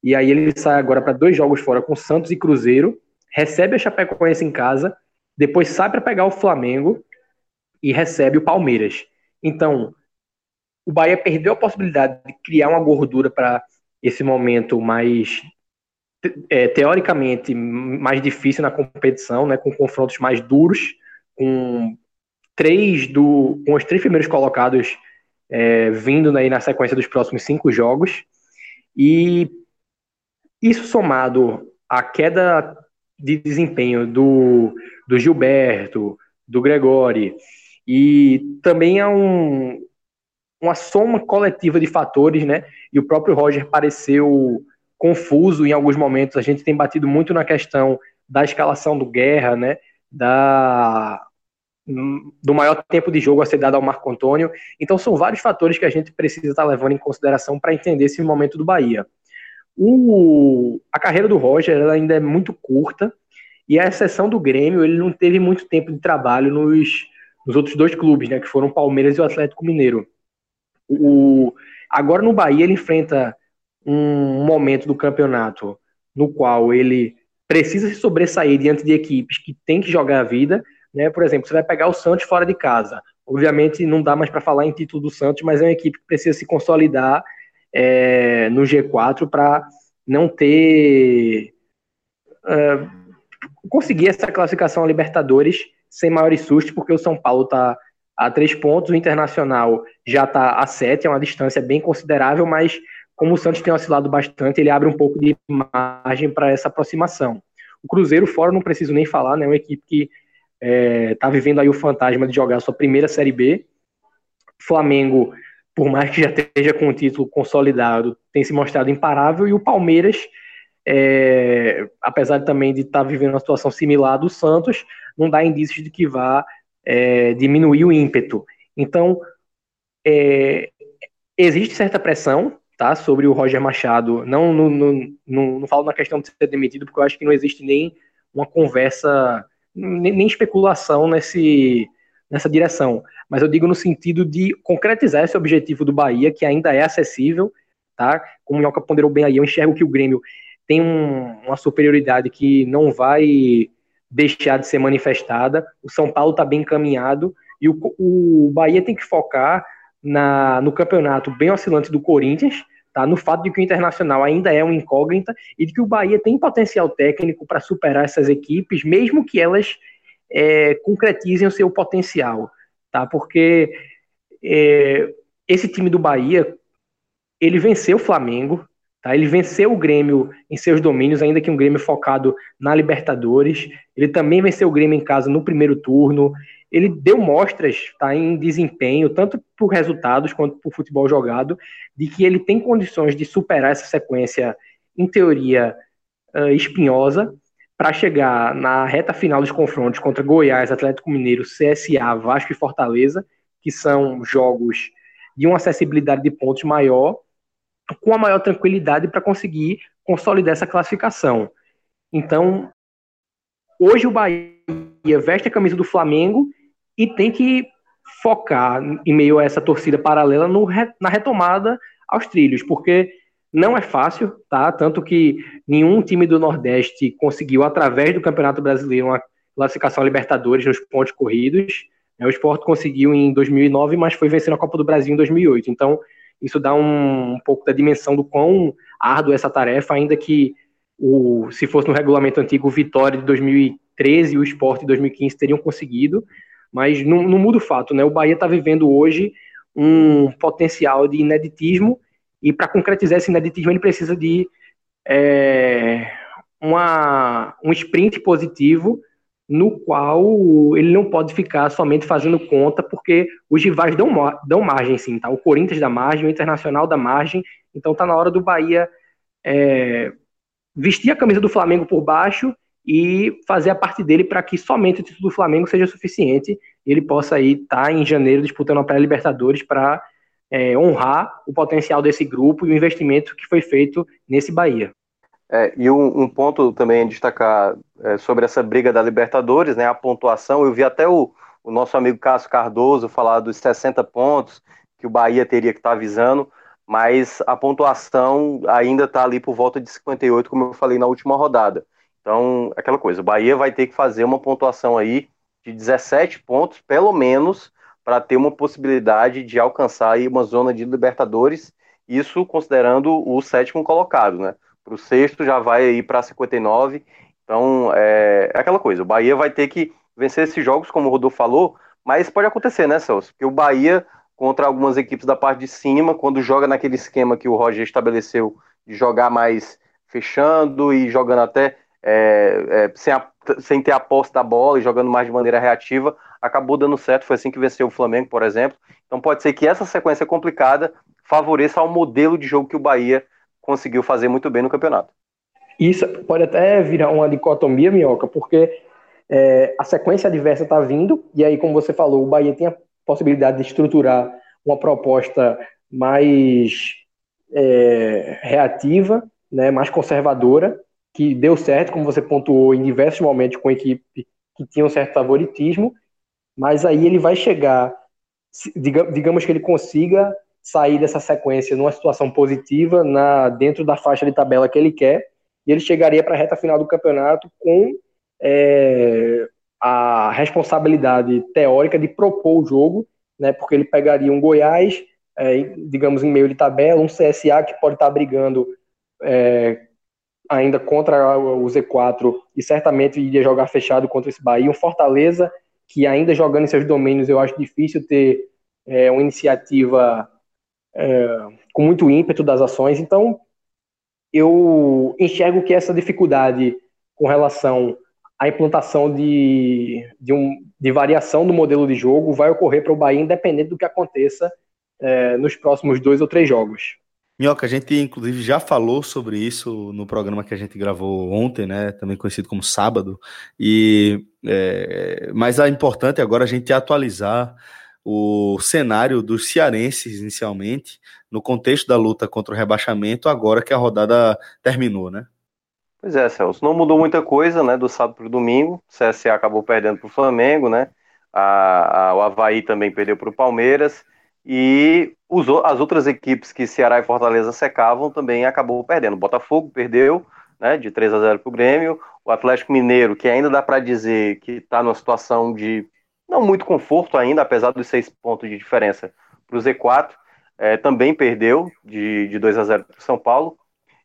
E aí ele sai agora para dois jogos fora com Santos e Cruzeiro, recebe a Chapecoense em casa depois sai para pegar o Flamengo e recebe o Palmeiras. Então, o Bahia perdeu a possibilidade de criar uma gordura para esse momento mais é, teoricamente mais difícil na competição, né, com confrontos mais duros, com três do, com os três primeiros colocados é, vindo aí na sequência dos próximos cinco jogos. E isso somado à queda de desempenho do, do Gilberto, do Gregori, e também há um, uma soma coletiva de fatores, né? E o próprio Roger pareceu confuso em alguns momentos. A gente tem batido muito na questão da escalação do Guerra, né? Da do maior tempo de jogo a ser dado ao Marco Antônio. Então são vários fatores que a gente precisa estar levando em consideração para entender esse momento do Bahia. O, a carreira do Roger ainda é muito curta, e a exceção do Grêmio, ele não teve muito tempo de trabalho nos, nos outros dois clubes, né, que foram Palmeiras e o Atlético Mineiro. O, agora no Bahia ele enfrenta um momento do campeonato no qual ele precisa se sobressair diante de equipes que têm que jogar a vida, né? Por exemplo, você vai pegar o Santos fora de casa. Obviamente não dá mais para falar em título do Santos, mas é uma equipe que precisa se consolidar é, no G4 para não ter uh, conseguir essa classificação a Libertadores sem maiores sustos, porque o São Paulo está a três pontos, o Internacional já está a sete, é uma distância bem considerável, mas como o Santos tem oscilado bastante, ele abre um pouco de margem para essa aproximação. O Cruzeiro fora não preciso nem falar, né? É uma equipe que está é, tá vivendo aí o fantasma de jogar sua primeira Série B. Flamengo, por mais que já esteja com o título consolidado, tem se mostrado imparável, e o Palmeiras, é, apesar também de estar tá vivendo uma situação similar do Santos, não dá indícios de que vá é, diminuir o ímpeto. Então, é, existe certa pressão tá, sobre o Roger Machado. Não, não, não, não, não falo na questão de ser demitido, porque eu acho que não existe nem uma conversa, nem, nem especulação nesse, nessa direção. Mas eu digo no sentido de concretizar esse objetivo do Bahia, que ainda é acessível. Tá? Como o Minhoca ponderou bem aí, eu enxergo que o Grêmio tem um, uma superioridade que não vai deixar de ser manifestada. O São Paulo está bem encaminhado e o, o Bahia tem que focar na, no campeonato bem oscilante do Corinthians, tá? no fato de que o Internacional ainda é uma incógnita e de que o Bahia tem potencial técnico para superar essas equipes, mesmo que elas é, concretizem o seu potencial. Tá? Porque é, esse time do Bahia ele venceu o Flamengo, Tá? Ele venceu o Grêmio em seus domínios, ainda que um Grêmio focado na Libertadores. Ele também venceu o Grêmio em casa no primeiro turno. Ele deu mostras tá, em desempenho, tanto por resultados quanto por futebol jogado, de que ele tem condições de superar essa sequência, em teoria, uh, espinhosa, para chegar na reta final dos confrontos contra Goiás, Atlético Mineiro, CSA, Vasco e Fortaleza, que são jogos de uma acessibilidade de pontos maior com a maior tranquilidade para conseguir consolidar essa classificação. Então, hoje o Bahia veste a camisa do Flamengo e tem que focar em meio a essa torcida paralela no, na retomada aos trilhos, porque não é fácil, tá? Tanto que nenhum time do Nordeste conseguiu, através do Campeonato Brasileiro, uma classificação a Libertadores nos pontos corridos. O Sport conseguiu em 2009, mas foi vencer a Copa do Brasil em 2008. Então, isso dá um, um pouco da dimensão do quão árdua essa tarefa, ainda que o, se fosse no regulamento antigo, o Vitória de 2013 e o Sport de 2015 teriam conseguido, mas não, não muda o fato, né? O Bahia está vivendo hoje um potencial de ineditismo e para concretizar esse ineditismo ele precisa de é, uma, um sprint positivo no qual ele não pode ficar somente fazendo conta, porque os rivais dão, dão margem, sim, tá? O Corinthians dá margem, o Internacional dá margem, então tá na hora do Bahia é, vestir a camisa do Flamengo por baixo e fazer a parte dele para que somente o título do Flamengo seja suficiente e ele possa aí estar tá em janeiro disputando a pré-Libertadores para é, honrar o potencial desse grupo e o investimento que foi feito nesse Bahia.
É, e um, um, ponto também a destacar é, sobre essa briga da Libertadores, né, a pontuação, eu vi até o, o nosso amigo Cássio Cardoso falar dos 60 pontos que o Bahia teria que estar tá avisando, mas a pontuação ainda está ali por volta de 58, como eu falei na última rodada. Então, aquela coisa, o Bahia vai ter que fazer uma pontuação aí de 17 pontos, pelo menos, para ter uma possibilidade de alcançar aí uma zona de Libertadores, isso considerando o sétimo colocado, né? Para o sexto, já vai aí para 59. Então, é, é, aquela coisa, o Bahia vai ter que vencer esses jogos, como o Rodolfo falou, mas pode acontecer, né, Celso? Porque o Bahia, contra algumas equipes da parte de cima, quando joga naquele esquema que o Roger estabeleceu de jogar mais fechando e jogando até é, é, sem, a, sem ter a posse da bola e jogando mais de maneira reativa, acabou dando certo. Foi assim que venceu o Flamengo, por exemplo. Então pode ser que essa sequência complicada favoreça ao modelo de jogo que o Bahia conseguiu fazer muito bem no campeonato.
Isso pode até virar uma dicotomia, Minhoca, porque é, a sequência adversa está vindo, e aí, como você falou, o Bahia tem a possibilidade de estruturar uma proposta mais é, reativa, né, mais conservadora, que deu certo, como você pontuou, em diversos momentos com equipe que tinha um certo favoritismo, mas aí ele vai chegar, digamos que ele consiga sair dessa sequência numa situação positiva na dentro da faixa de tabela que ele quer e ele chegaria para a reta final do campeonato com é, a responsabilidade teórica de propor o jogo, né, porque ele pegaria um Goiás, é, digamos, em meio de tabela, um CSA que pode estar brigando é, ainda contra o Z4 e certamente iria jogar fechado contra esse Bahia, um Fortaleza que ainda jogando em seus domínios eu acho difícil ter é, uma iniciativa é, com muito ímpeto das ações, então eu enxergo que essa dificuldade com relação à implantação de, de, um, de variação do modelo de jogo vai ocorrer para o Bahia, independente do que aconteça é, nos próximos dois ou três jogos.
Minhoca, a gente inclusive já falou sobre isso no programa que a gente gravou ontem, né? Também conhecido como sábado. E é, mas é importante agora a gente atualizar o cenário dos cearenses inicialmente, no contexto da luta contra o rebaixamento, agora que a rodada terminou, né?
Pois é, Celso, não mudou muita coisa, né, do sábado para o domingo, o CSA acabou perdendo para o Flamengo, né, a, a, o Havaí também perdeu para o Palmeiras, e os, as outras equipes que Ceará e Fortaleza secavam também acabou perdendo. O Botafogo perdeu, né, de 3 a 0 para o Grêmio. O Atlético Mineiro, que ainda dá para dizer que está numa situação de não muito conforto ainda, apesar dos seis pontos de diferença para o Z4, é, também perdeu de, de 2 a 0 para o São Paulo.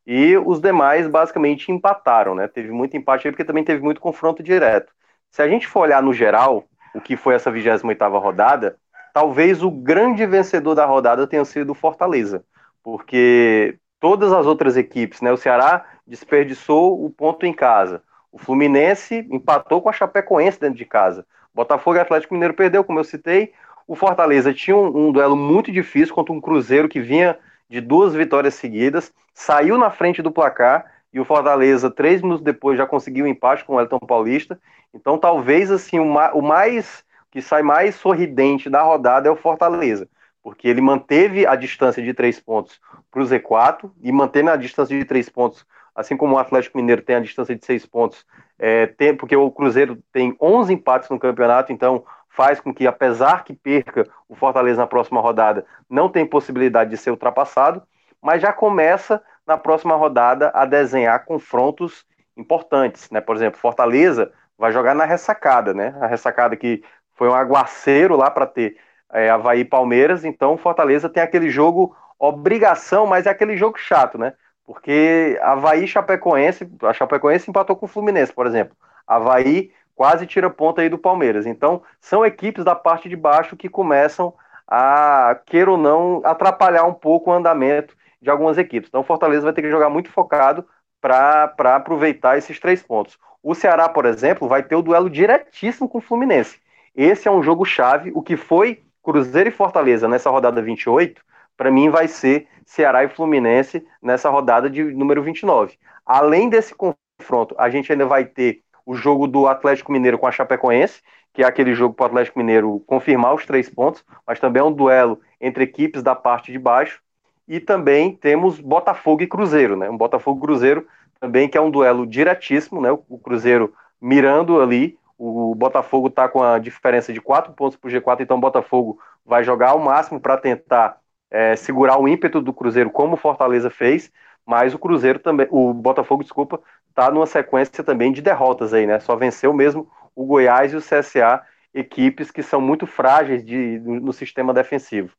E os demais basicamente empataram, né? Teve muito empate aí porque também teve muito confronto direto. Se a gente for olhar no geral, o que foi essa 28ª rodada, talvez o grande vencedor da rodada tenha sido o Fortaleza, porque todas as outras equipes, né, o Ceará desperdiçou o ponto em casa, o Fluminense empatou com a Chapecoense dentro de casa, Botafogo e Atlético Mineiro perdeu, como eu citei, o Fortaleza tinha um, um duelo muito difícil contra um Cruzeiro que vinha de duas vitórias seguidas, saiu na frente do placar e o Fortaleza, três minutos depois, já conseguiu um empate com o Elton Paulista. Então, talvez assim o, ma o mais que sai mais sorridente da rodada é o Fortaleza, porque ele manteve a distância de três pontos para o Z4 e mantendo a distância de três pontos, assim como o Atlético Mineiro tem a distância de seis pontos, é, tem, porque o Cruzeiro tem 11 empates no campeonato, então faz com que, apesar que perca o Fortaleza na próxima rodada, não tem possibilidade de ser ultrapassado, mas já começa na próxima rodada a desenhar confrontos importantes, né? Por exemplo, Fortaleza vai jogar na ressacada, né? A ressacada que foi um aguaceiro lá para ter é, Havaí e Palmeiras, então Fortaleza tem aquele jogo obrigação, mas é aquele jogo chato, né? Porque Havaí Chapecoense, a Chapecoense empatou com o Fluminense, por exemplo. Havaí quase tira ponta aí do Palmeiras. Então, são equipes da parte de baixo que começam a, queira ou não, atrapalhar um pouco o andamento de algumas equipes. Então, Fortaleza vai ter que jogar muito focado para aproveitar esses três pontos. O Ceará, por exemplo, vai ter o duelo diretíssimo com o Fluminense. Esse é um jogo chave. O que foi Cruzeiro e Fortaleza nessa rodada 28, para mim vai ser Ceará e Fluminense nessa rodada de número 29. Além desse confronto, a gente ainda vai ter o jogo do Atlético Mineiro com a Chapecoense, que é aquele jogo para o Atlético Mineiro confirmar os três pontos, mas também é um duelo entre equipes da parte de baixo. E também temos Botafogo e Cruzeiro, né? Um Botafogo Cruzeiro também que é um duelo diretíssimo, né? O Cruzeiro mirando ali o Botafogo está com a diferença de 4 pontos para o G4, então o Botafogo vai jogar ao máximo para tentar é, segurar o ímpeto do Cruzeiro, como o Fortaleza fez, mas o Cruzeiro também, o Botafogo, desculpa, está numa sequência também de derrotas aí, né? Só venceu mesmo o Goiás e o CSA, equipes que são muito frágeis de, no sistema defensivo.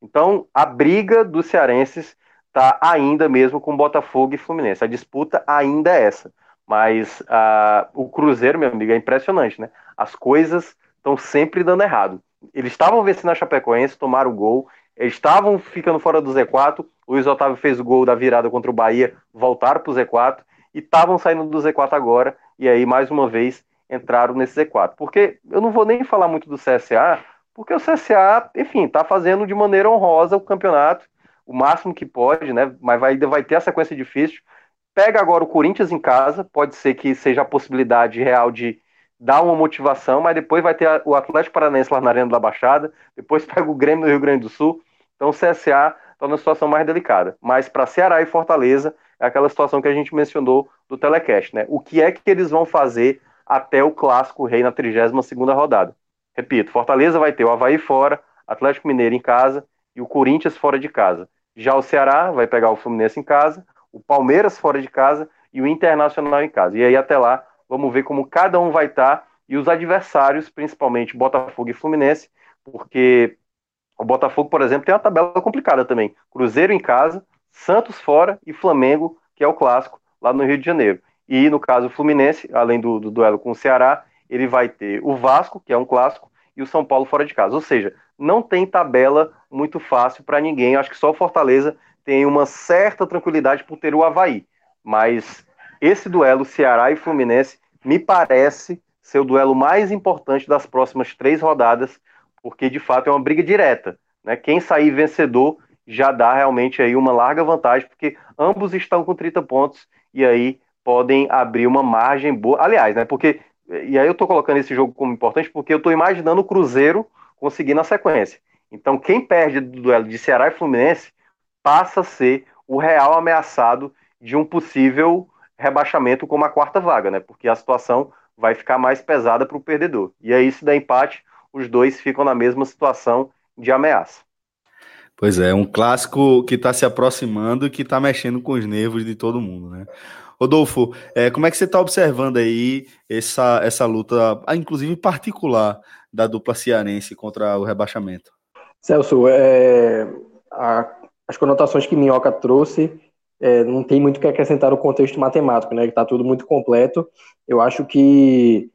Então, a briga dos cearenses está ainda mesmo com Botafogo e Fluminense. A disputa ainda é essa. Mas uh, o Cruzeiro, meu amigo, é impressionante, né? As coisas estão sempre dando errado. Eles estavam vencendo a Chapecoense, tomaram o gol, eles estavam ficando fora do Z4. O Luiz Otávio fez o gol da virada contra o Bahia, voltaram para o Z4 e estavam saindo do Z4 agora. E aí, mais uma vez, entraram nesse Z4. Porque eu não vou nem falar muito do CSA, porque o CSA, enfim, está fazendo de maneira honrosa o campeonato, o máximo que pode, né? Mas vai, vai ter a sequência difícil. Pega agora o Corinthians em casa, pode ser que seja a possibilidade real de dar uma motivação, mas depois vai ter o Atlético Paranaense lá na Arena da Baixada, depois pega o Grêmio no Rio Grande do Sul. Então o CSA está numa situação mais delicada. Mas para Ceará e Fortaleza, é aquela situação que a gente mencionou do Telecast, né? O que é que eles vão fazer até o Clássico Rei na 32 rodada? Repito, Fortaleza vai ter o Havaí fora, Atlético Mineiro em casa e o Corinthians fora de casa. Já o Ceará vai pegar o Fluminense em casa, o Palmeiras fora de casa e o Internacional em casa. E aí até lá, vamos ver como cada um vai estar tá, e os adversários, principalmente Botafogo e Fluminense, porque o Botafogo, por exemplo, tem uma tabela complicada também. Cruzeiro em casa, Santos fora e Flamengo, que é o clássico, lá no Rio de Janeiro. E no caso o Fluminense, além do, do duelo com o Ceará, ele vai ter o Vasco, que é um clássico, e o São Paulo fora de casa. Ou seja, não tem tabela muito fácil para ninguém. Acho que só o Fortaleza tem uma certa tranquilidade por ter o Havaí. Mas esse duelo Ceará e Fluminense me parece ser o duelo mais importante das próximas três rodadas, porque de fato é uma briga direta. Né? Quem sair vencedor já dá realmente aí uma larga vantagem, porque ambos estão com 30 pontos e aí podem abrir uma margem boa. Aliás, né? Porque e aí eu estou colocando esse jogo como importante porque eu estou imaginando o Cruzeiro conseguir na sequência. Então, quem perde do duelo de Ceará e Fluminense passa a ser o real ameaçado de um possível rebaixamento como a quarta vaga, né? Porque a situação vai ficar mais pesada para o perdedor. E aí, se der empate, os dois ficam na mesma situação de ameaça.
Pois é, um clássico que está se aproximando e que está mexendo com os nervos de todo mundo, né? Rodolfo, é, como é que você está observando aí essa, essa luta, inclusive particular, da dupla cearense contra o rebaixamento?
Celso, é, a, as conotações que Minhoca trouxe é, não tem muito o que acrescentar no contexto matemático, né? Está tudo muito completo. Eu acho que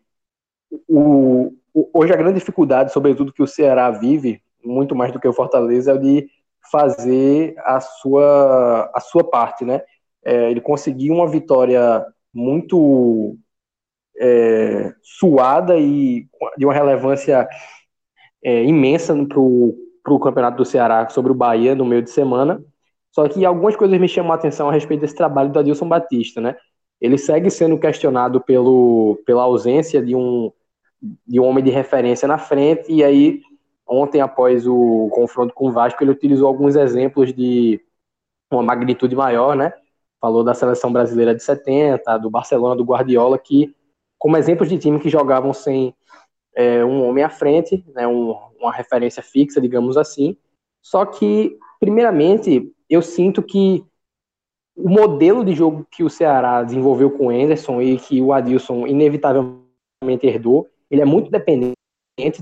o, o, hoje a grande dificuldade, sobretudo que o Ceará vive, muito mais do que o Fortaleza, é de fazer a sua, a sua parte, né? É, ele conseguiu uma vitória muito é, suada e de uma relevância é, imensa para o campeonato do Ceará sobre o Bahia no meio de semana. Só que algumas coisas me chamam a atenção a respeito desse trabalho do Adilson Batista, né? Ele segue sendo questionado pelo, pela ausência de um, de um homem de referência na frente, e aí, ontem, após o confronto com o Vasco, ele utilizou alguns exemplos de uma magnitude maior, né? falou da seleção brasileira de 70, do Barcelona, do Guardiola, que, como exemplos de time que jogavam sem é, um homem à frente, né, um, uma referência fixa, digamos assim. Só que, primeiramente, eu sinto que o modelo de jogo que o Ceará desenvolveu com o Anderson e que o Adilson inevitavelmente herdou, ele é muito dependente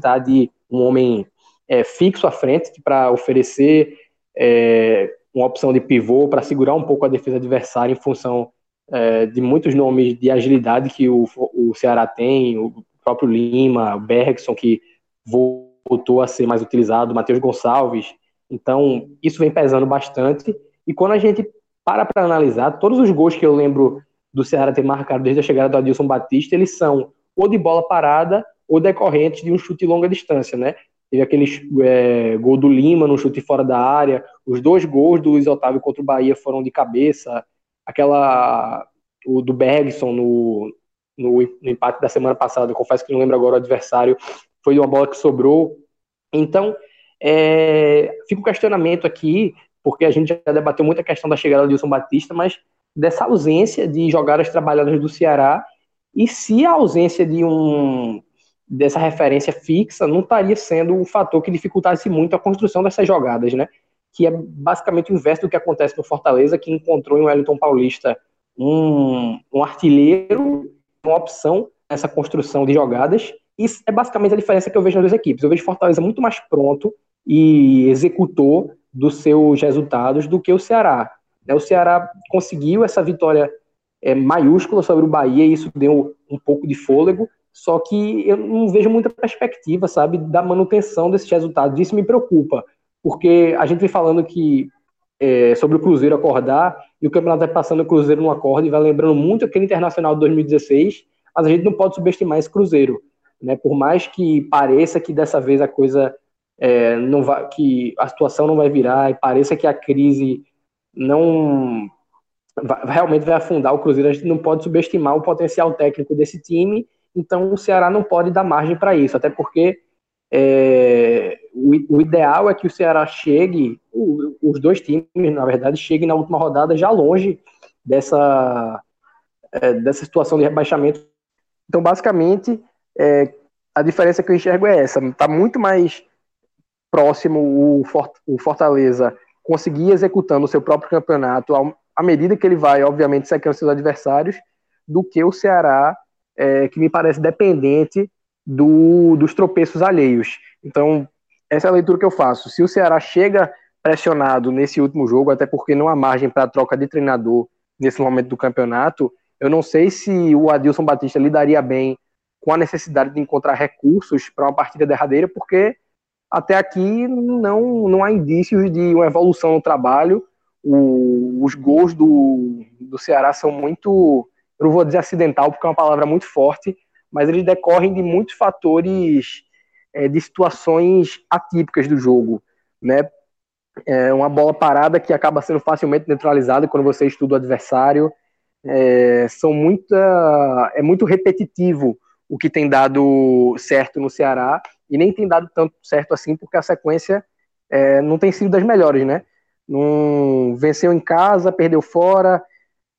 tá, de um homem é, fixo à frente para oferecer é, uma opção de pivô para segurar um pouco a defesa adversária em função é, de muitos nomes de agilidade que o, o Ceará tem, o próprio Lima, o Bergson, que voltou a ser mais utilizado, o Matheus Gonçalves. Então, isso vem pesando bastante. E quando a gente para para analisar, todos os gols que eu lembro do Ceará ter marcado desde a chegada do Adilson Batista, eles são ou de bola parada ou decorrentes de um chute de longa distância, né? Teve aquele é, gol do Lima no chute fora da área. Os dois gols do Luiz Otávio contra o Bahia foram de cabeça. Aquela. O do Bergson no, no, no empate da semana passada, confesso que não lembro agora o adversário, foi uma bola que sobrou. Então, é, fica o questionamento aqui, porque a gente já debateu muito a questão da chegada do Wilson Batista, mas dessa ausência de jogadas trabalhadas do Ceará e se a ausência de um dessa referência fixa não estaria sendo um fator que dificultasse muito a construção dessas jogadas, né? Que é basicamente o inverso do que acontece no Fortaleza, que encontrou em Wellington Paulista um, um artilheiro, uma opção nessa construção de jogadas. Isso é basicamente a diferença que eu vejo nas duas equipes. Eu vejo Fortaleza muito mais pronto e executor dos seus resultados do que o Ceará. Né? O Ceará conseguiu essa vitória é, maiúscula sobre o Bahia e isso deu um pouco de fôlego, só que eu não vejo muita perspectiva, sabe, da manutenção desses resultados. Isso me preocupa, porque a gente vem falando que é, sobre o Cruzeiro acordar, e o campeonato vai passando o Cruzeiro no acorde e vai lembrando muito aquele Internacional de 2016, mas a gente não pode subestimar esse Cruzeiro. Né? Por mais que pareça que dessa vez a coisa é, não vai, que a situação não vai virar, e pareça que a crise não vai, realmente vai afundar o Cruzeiro, a gente não pode subestimar o potencial técnico desse time. Então o Ceará não pode dar margem para isso, até porque é, o, o, ideal é que o Ceará chegue, o, os dois times, na verdade, cheguem na última rodada já longe dessa, é, dessa situação de rebaixamento. Então, basicamente, é, a diferença que eu enxergo é essa: está muito mais próximo o, Fortaleza conseguir executando o seu próprio campeonato, à medida que ele vai, obviamente, secando seus adversários, do que o Ceará, é, que me parece dependente do, dos tropeços alheios. Então, essa é a leitura que eu faço. Se o Ceará chega pressionado nesse último jogo, até porque não há margem para troca de treinador nesse momento do campeonato, eu não sei se o Adilson Batista lidaria bem com a necessidade de encontrar recursos para uma partida derradeira, porque até aqui não, não há indícios de uma evolução no trabalho. O, os gols do, do Ceará são muito, eu não vou dizer acidental, porque é uma palavra muito forte, mas eles decorrem de muitos fatores, é, de situações atípicas do jogo. Né? É uma bola parada que acaba sendo facilmente neutralizada quando você estuda o adversário. É, são muita, é muito repetitivo o que tem dado certo no Ceará e nem tem dado tanto certo assim porque a sequência é, não tem sido das melhores, né? Não venceu em casa, perdeu fora,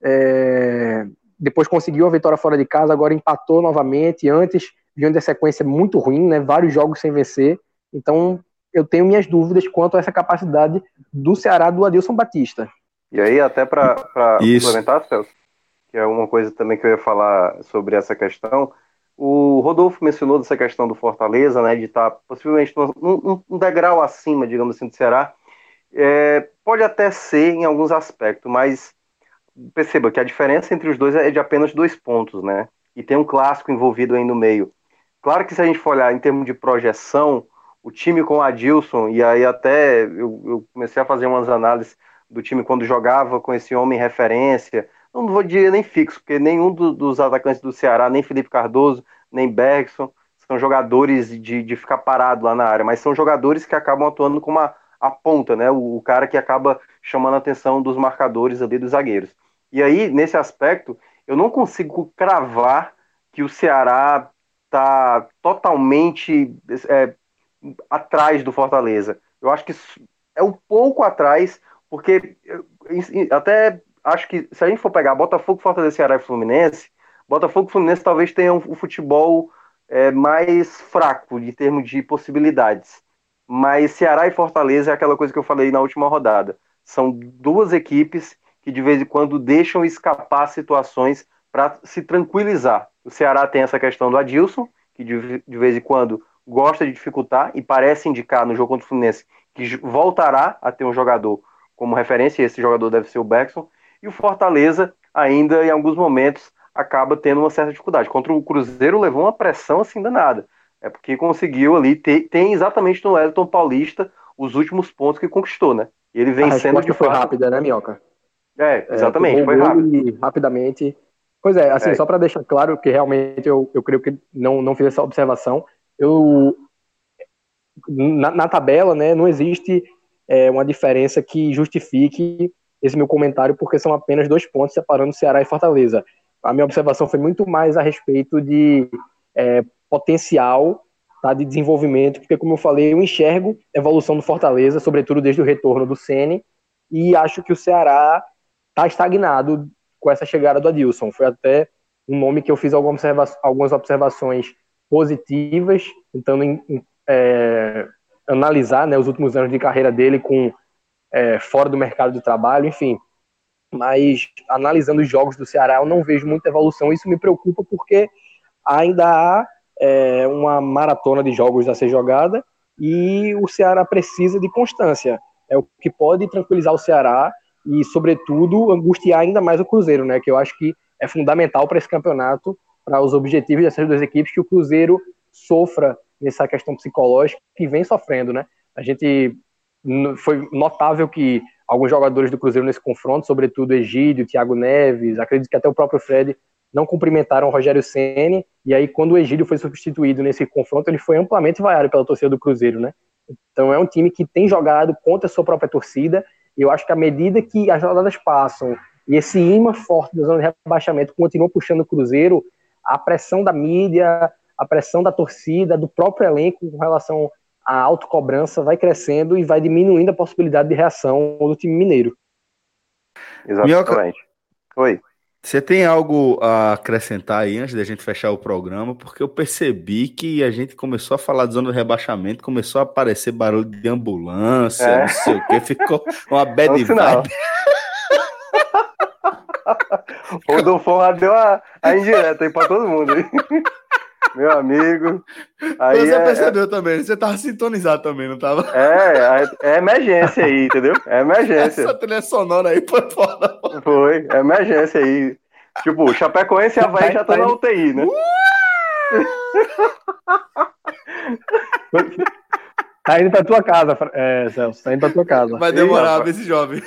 é, depois conseguiu a vitória fora de casa, agora empatou novamente. Antes vinha de sequência muito ruim, né? Vários jogos sem vencer. Então eu tenho minhas dúvidas quanto a essa capacidade do Ceará do Adilson Batista.
E aí, até para complementar, Celso, que é uma coisa também que eu ia falar sobre essa questão, o Rodolfo mencionou dessa questão do Fortaleza, né, de estar tá possivelmente um, um, degrau acima, digamos assim, do Ceará. É, pode até ser em alguns aspectos, mas perceba que a diferença entre os dois é de apenas dois pontos, né? E tem um clássico envolvido aí no meio. Claro que se a gente for olhar em termos de projeção, o time com Adilson, e aí até eu, eu, comecei a fazer umas análises do time quando jogava com esse homem referência, não vou dizer nem fixo, porque nenhum do, dos atacantes do Ceará, nem Felipe Cardoso, nem Bergson, são jogadores de, de ficar parado lá na área, mas são jogadores que acabam atuando como a, a ponta, né? O, o cara que acaba chamando a atenção dos marcadores ali dos zagueiros. E aí, nesse aspecto, eu não consigo cravar que o Ceará está totalmente é, atrás do Fortaleza. Eu acho que é um pouco atrás, porque até acho que se a gente for pegar Botafogo, Fortaleza, Ceará e Fluminense, Botafogo e Fluminense talvez tenham o futebol é, mais fraco em termos de possibilidades. Mas Ceará e Fortaleza é aquela coisa que eu falei na última rodada. São duas equipes que de vez em quando deixam escapar situações para se tranquilizar. O Ceará tem essa questão do Adilson, que de, de vez em quando gosta de dificultar e parece indicar no jogo contra o Fluminense que voltará a ter um jogador como referência, e esse jogador deve ser o Beckson, e o Fortaleza ainda em alguns momentos acaba tendo uma certa dificuldade. Contra o Cruzeiro levou uma pressão assim danada, é porque conseguiu ali, ter, tem exatamente no Elton Paulista os últimos pontos que conquistou, né? E ele vem sendo de
foi fato... rápida, né, Minhoca?
É, exatamente, é, foi rápido.
rapidamente. Pois é, assim, é. só para deixar claro que realmente eu, eu creio que não, não fiz essa observação, eu na, na tabela, né, não existe é, uma diferença que justifique esse meu comentário, porque são apenas dois pontos separando Ceará e Fortaleza. A minha observação foi muito mais a respeito de é, potencial tá, de desenvolvimento, porque, como eu falei, eu enxergo evolução do Fortaleza, sobretudo desde o retorno do Sene, e acho que o Ceará está estagnado com essa chegada do Adilson. Foi até um nome que eu fiz algumas, observa algumas observações positivas, tentando é, analisar né, os últimos anos de carreira dele com é, fora do mercado de trabalho, enfim. Mas analisando os jogos do Ceará, eu não vejo muita evolução. Isso me preocupa porque ainda há é, uma maratona de jogos a ser jogada e o Ceará precisa de constância. É o que pode tranquilizar o Ceará e, sobretudo, angustiar ainda mais o Cruzeiro, né? Que eu acho que é fundamental para esse campeonato, para os objetivos dessas duas equipes, que o Cruzeiro sofra nessa questão psicológica que vem sofrendo, né? A gente foi notável que alguns jogadores do Cruzeiro nesse confronto, sobretudo Egídio, Thiago Neves, acredito que até o próprio Fred não cumprimentaram o Rogério Ceni e aí quando o Egídio foi substituído nesse confronto, ele foi amplamente vaiado pela torcida do Cruzeiro, né? Então é um time que tem jogado contra a sua própria torcida e eu acho que à medida que as rodadas passam e esse imã forte da zona de rebaixamento continua puxando o Cruzeiro, a pressão da mídia, a pressão da torcida, do próprio elenco com relação à autocobrança vai crescendo e vai diminuindo a possibilidade de reação do time mineiro.
Exatamente. Oi. Você tem algo a acrescentar aí antes da gente fechar o programa? Porque eu percebi que a gente começou a falar de zona de rebaixamento, começou a aparecer barulho de ambulância, é. não sei o que, ficou uma bad é um vibe.
o Rodolfo já deu a, a indireta aí pra todo mundo. Aí. Meu amigo.
Aí você é, percebeu é... também, você tava sintonizado também, não tava?
É, é, é emergência aí, entendeu? É emergência.
Essa trilha sonora aí foi foda.
Foi, é emergência aí. Tipo, o Chapecoense e a Havaí já tá na UTI, né?
Tá indo pra tua casa, é, Celso. Tá indo pra tua casa.
Vai demorar ver esse jovem.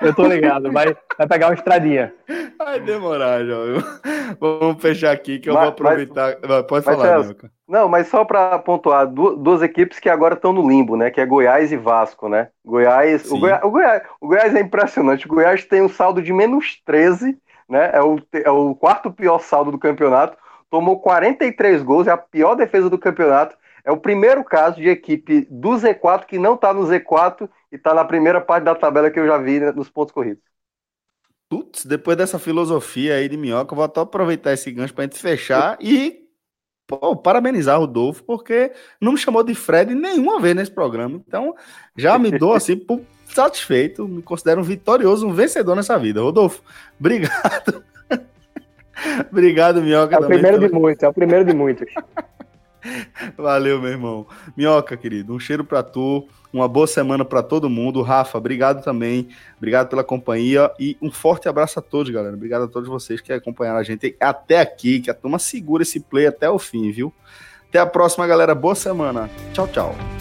Eu tô ligado. Vai, vai pegar uma estradinha.
Vai demorar, jovem. Vamos fechar aqui que eu mas, vou aproveitar. Mas, Pode falar, Celso,
Não, mas só para pontuar, duas equipes que agora estão no limbo, né? Que é Goiás e Vasco, né? Goiás o, Goiás, o, Goiás, o Goiás é impressionante. O Goiás tem um saldo de menos 13, né? É o, é o quarto pior saldo do campeonato. Tomou 43 gols, é a pior defesa do campeonato é o primeiro caso de equipe do Z4 que não está no Z4 e está na primeira parte da tabela que eu já vi né, nos pontos corridos.
Putz, depois dessa filosofia aí de minhoca, eu vou até aproveitar esse gancho para a gente fechar e pô, parabenizar o Rodolfo, porque não me chamou de Fred nenhuma vez nesse programa. Então, já me dou assim, por satisfeito, me considero um vitorioso, um vencedor nessa vida. Rodolfo, obrigado. obrigado, Minhoca.
É o primeiro de muitos, é o primeiro de muitos.
Valeu, meu irmão. Minhoca, querido, um cheiro para tu, uma boa semana para todo mundo. Rafa, obrigado também. Obrigado pela companhia e um forte abraço a todos, galera. Obrigado a todos vocês que acompanharam a gente até aqui, que a turma segura esse play até o fim, viu? Até a próxima, galera. Boa semana. Tchau, tchau.